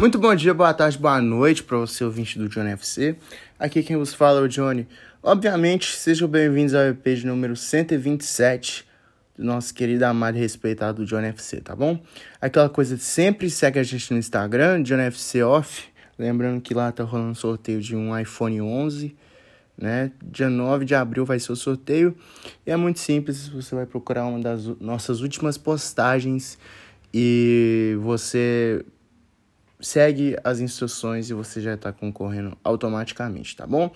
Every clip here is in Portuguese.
Muito bom dia, boa tarde, boa noite para você, ouvinte do Johnny FC. Aqui quem vos fala é o Johnny. Obviamente, sejam bem-vindos ao EP de número 127 do nosso querido, amado e respeitado Johnny FC, tá bom? Aquela coisa de sempre segue a gente no Instagram, Johnny FC Off. Lembrando que lá tá rolando sorteio de um iPhone 11, né? Dia 9 de abril vai ser o sorteio. E é muito simples, você vai procurar uma das nossas últimas postagens e você segue as instruções e você já está concorrendo automaticamente, tá bom?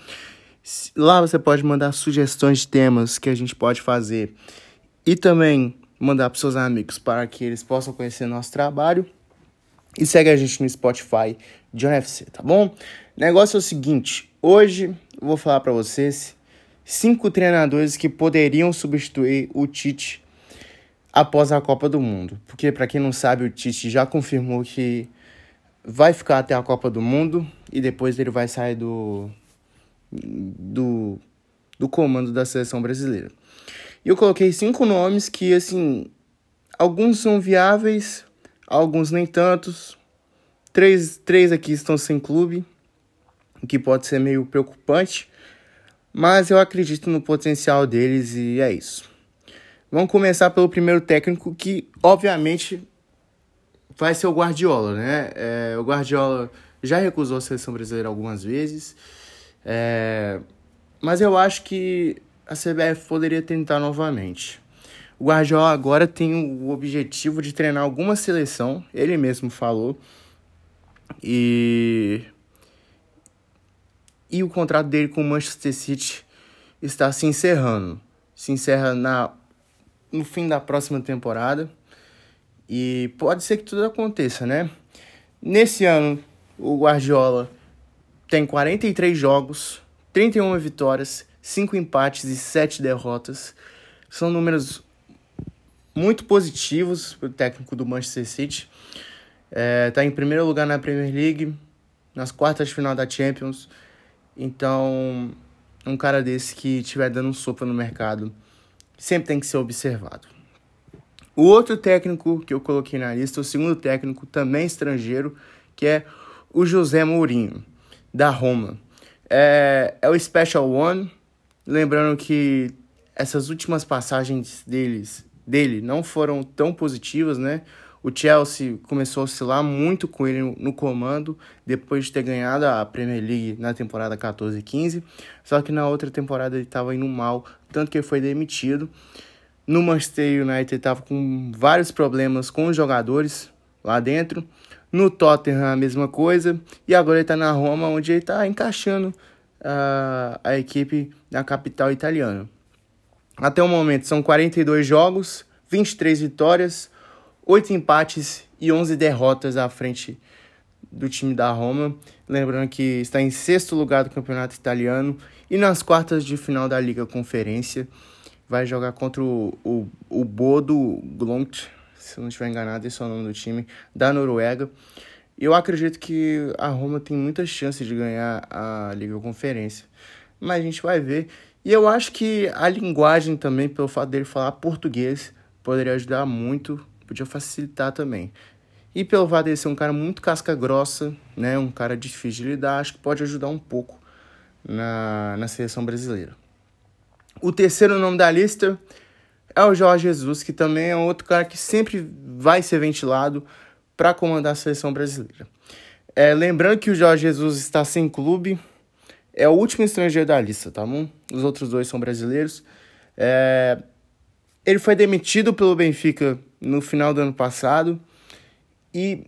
Lá você pode mandar sugestões de temas que a gente pode fazer e também mandar para seus amigos para que eles possam conhecer nosso trabalho. E segue a gente no Spotify John FC, tá bom? Negócio é o seguinte, hoje eu vou falar para vocês cinco treinadores que poderiam substituir o Tite após a Copa do Mundo. Porque para quem não sabe, o Tite já confirmou que vai ficar até a Copa do Mundo e depois ele vai sair do do, do comando da seleção brasileira. E eu coloquei cinco nomes que assim, alguns são viáveis, alguns nem tantos. Três, três aqui estão sem clube, o que pode ser meio preocupante, mas eu acredito no potencial deles e é isso. Vamos começar pelo primeiro técnico, que obviamente vai ser o Guardiola, né? É, o Guardiola já recusou a seleção brasileira algumas vezes, é, mas eu acho que a CBF poderia tentar novamente. O Guardiola agora tem o objetivo de treinar alguma seleção, ele mesmo falou, e e o contrato dele com o Manchester City está se encerrando. Se encerra na no fim da próxima temporada. E pode ser que tudo aconteça, né? Nesse ano, o Guardiola tem 43 jogos, 31 vitórias, 5 empates e 7 derrotas. São números muito positivos para o técnico do Manchester City. Está é, tá em primeiro lugar na Premier League, nas quartas de final da Champions. Então, um cara desse que estiver dando um sopa no mercado sempre tem que ser observado. O outro técnico que eu coloquei na lista, o segundo técnico, também estrangeiro, que é o José Mourinho, da Roma. É, é o Special One, lembrando que essas últimas passagens deles, dele não foram tão positivas, né? O Chelsea começou a oscilar muito com ele no comando, depois de ter ganhado a Premier League na temporada 14 e 15. Só que na outra temporada ele estava indo mal, tanto que ele foi demitido. No Manchester United estava com vários problemas com os jogadores lá dentro. No Tottenham a mesma coisa. E agora ele está na Roma, onde ele está encaixando uh, a equipe na capital italiana. Até o momento são 42 jogos, 23 vitórias, 8 empates e 11 derrotas à frente do time da Roma. Lembrando que está em sexto lugar do campeonato italiano e nas quartas de final da Liga Conferência vai jogar contra o, o, o Bodo Glont, se não estiver enganado, esse é o nome do time, da Noruega. Eu acredito que a Roma tem muitas chances de ganhar a Liga Conferência, mas a gente vai ver. E eu acho que a linguagem também, pelo fato dele falar português, poderia ajudar muito, podia facilitar também. E pelo fato dele ser um cara muito casca grossa, né, um cara difícil de lidar, acho que pode ajudar um pouco na, na seleção brasileira. O terceiro nome da lista é o Jorge Jesus, que também é outro cara que sempre vai ser ventilado para comandar a seleção brasileira. É, lembrando que o Jorge Jesus está sem clube, é o último estrangeiro da lista, tá bom? Os outros dois são brasileiros. É, ele foi demitido pelo Benfica no final do ano passado e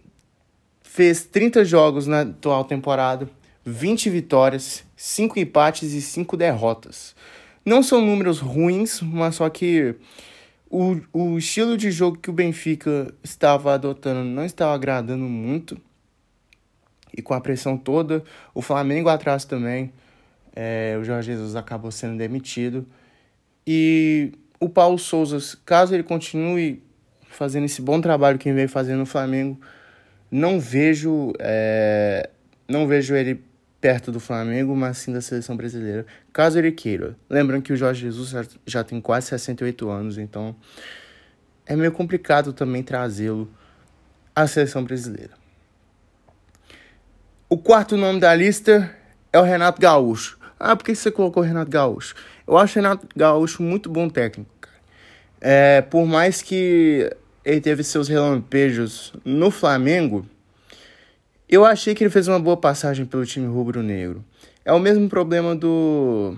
fez 30 jogos na atual temporada, 20 vitórias, 5 empates e 5 derrotas. Não são números ruins, mas só que o, o estilo de jogo que o Benfica estava adotando não estava agradando muito. E com a pressão toda, o Flamengo atrás também, é, o Jorge Jesus acabou sendo demitido. E o Paulo Souza, caso ele continue fazendo esse bom trabalho que ele vem fazendo no Flamengo, não vejo, é, não vejo ele perto do Flamengo, mas sim da seleção brasileira, caso ele queira. Lembrando que o Jorge Jesus já tem quase 68 anos, então é meio complicado também trazê-lo à seleção brasileira. O quarto nome da lista é o Renato Gaúcho. Ah, por que você colocou o Renato Gaúcho? Eu acho o Renato Gaúcho muito bom técnico, cara. É, por mais que ele teve seus relampejos no Flamengo, eu achei que ele fez uma boa passagem pelo time rubro-negro. É o mesmo problema do,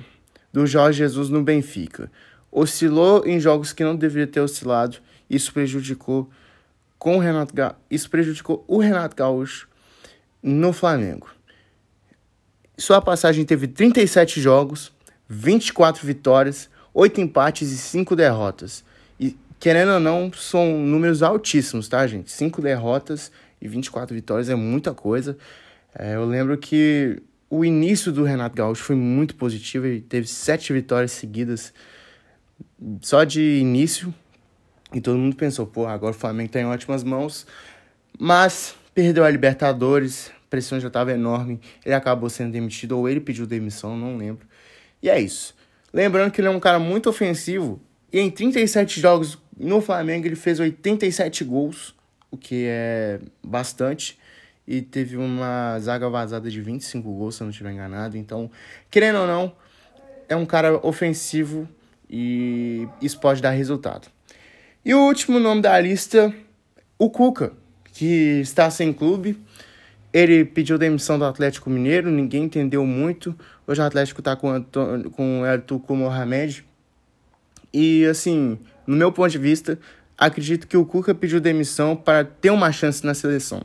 do Jorge Jesus no Benfica. Oscilou em jogos que não deveria ter oscilado. Isso prejudicou com o Renato Ga... isso prejudicou o Renato Gaúcho no Flamengo. Sua passagem teve 37 jogos, 24 vitórias, 8 empates e 5 derrotas. E querendo ou não, são números altíssimos, tá, gente? 5 derrotas e 24 vitórias é muita coisa. É, eu lembro que o início do Renato Gaúcho foi muito positivo, ele teve 7 vitórias seguidas só de início. E todo mundo pensou, pô, agora o Flamengo está em ótimas mãos. Mas perdeu a Libertadores, a pressão já estava enorme. Ele acabou sendo demitido, ou ele pediu demissão, não lembro. E é isso. Lembrando que ele é um cara muito ofensivo. E em 37 jogos no Flamengo ele fez 87 gols, o que é bastante. E teve uma zaga vazada de 25 gols, se eu não estiver enganado. Então, querendo ou não, é um cara ofensivo e isso pode dar resultado. E o último nome da lista, o Cuca, que está sem clube. Ele pediu demissão do Atlético Mineiro, ninguém entendeu muito. Hoje o Atlético está com, com o Ertuco Mohamed. E, assim, no meu ponto de vista, acredito que o Cuca pediu demissão para ter uma chance na seleção.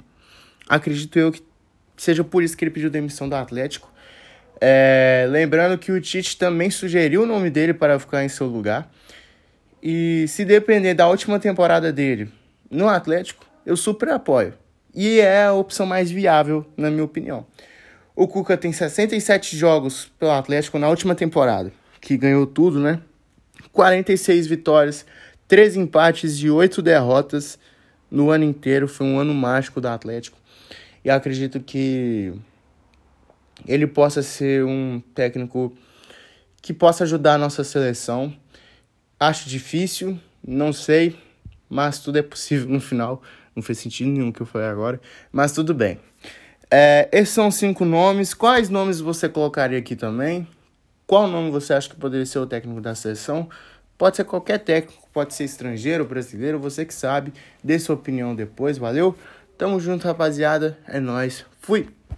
Acredito eu que seja por isso que ele pediu demissão do Atlético. É, lembrando que o Tite também sugeriu o nome dele para ficar em seu lugar. E se depender da última temporada dele no Atlético, eu super apoio. E é a opção mais viável, na minha opinião. O Cuca tem 67 jogos pelo Atlético na última temporada, que ganhou tudo, né? 46 vitórias, 3 empates e 8 derrotas no ano inteiro. Foi um ano mágico do Atlético. E acredito que ele possa ser um técnico que possa ajudar a nossa seleção. Acho difícil, não sei, mas tudo é possível no final. Não fez sentido nenhum que eu falei agora, mas tudo bem. É, esses são cinco nomes. Quais nomes você colocaria aqui também? Qual nome você acha que poderia ser o técnico da seleção? Pode ser qualquer técnico, pode ser estrangeiro, brasileiro, você que sabe. Dê sua opinião depois, valeu? Tamo junto, rapaziada. É nós. Fui.